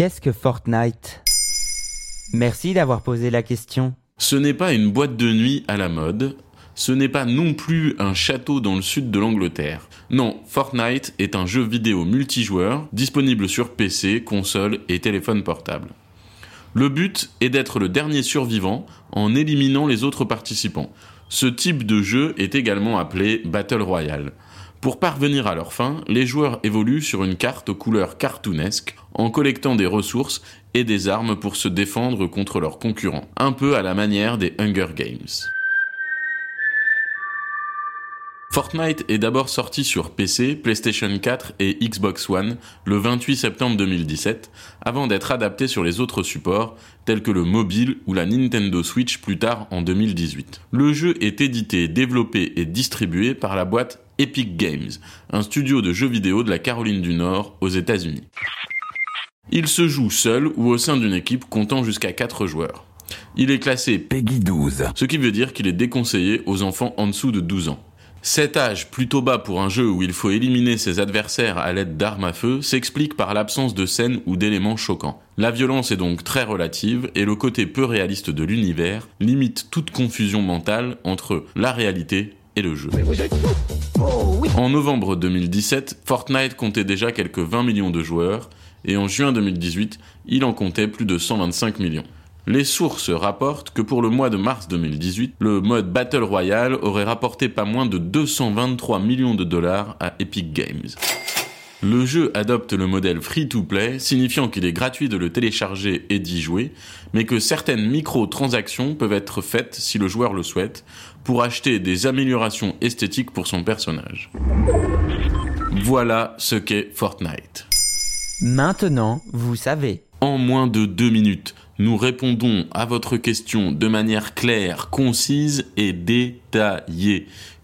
Qu'est-ce que Fortnite? Merci d'avoir posé la question. Ce n'est pas une boîte de nuit à la mode, ce n'est pas non plus un château dans le sud de l'Angleterre. Non, Fortnite est un jeu vidéo multijoueur disponible sur PC, console et téléphone portable. Le but est d'être le dernier survivant en éliminant les autres participants. Ce type de jeu est également appelé Battle Royale. Pour parvenir à leur fin, les joueurs évoluent sur une carte aux couleurs cartoonesques en collectant des ressources et des armes pour se défendre contre leurs concurrents, un peu à la manière des Hunger Games. Fortnite est d'abord sorti sur PC, PlayStation 4 et Xbox One le 28 septembre 2017, avant d'être adapté sur les autres supports, tels que le mobile ou la Nintendo Switch plus tard en 2018. Le jeu est édité, développé et distribué par la boîte Epic Games, un studio de jeux vidéo de la Caroline du Nord aux États-Unis. Il se joue seul ou au sein d'une équipe comptant jusqu'à 4 joueurs. Il est classé Peggy 12, ce qui veut dire qu'il est déconseillé aux enfants en dessous de 12 ans. Cet âge plutôt bas pour un jeu où il faut éliminer ses adversaires à l'aide d'armes à feu s'explique par l'absence de scènes ou d'éléments choquants. La violence est donc très relative et le côté peu réaliste de l'univers limite toute confusion mentale entre la réalité et le jeu. En novembre 2017, Fortnite comptait déjà quelques 20 millions de joueurs et en juin 2018, il en comptait plus de 125 millions. Les sources rapportent que pour le mois de mars 2018, le mode Battle Royale aurait rapporté pas moins de 223 millions de dollars à Epic Games. Le jeu adopte le modèle free-to-play, signifiant qu'il est gratuit de le télécharger et d'y jouer, mais que certaines micro-transactions peuvent être faites si le joueur le souhaite, pour acheter des améliorations esthétiques pour son personnage. Voilà ce qu'est Fortnite. Maintenant, vous savez. En moins de deux minutes, nous répondons à votre question de manière claire, concise et détaillée.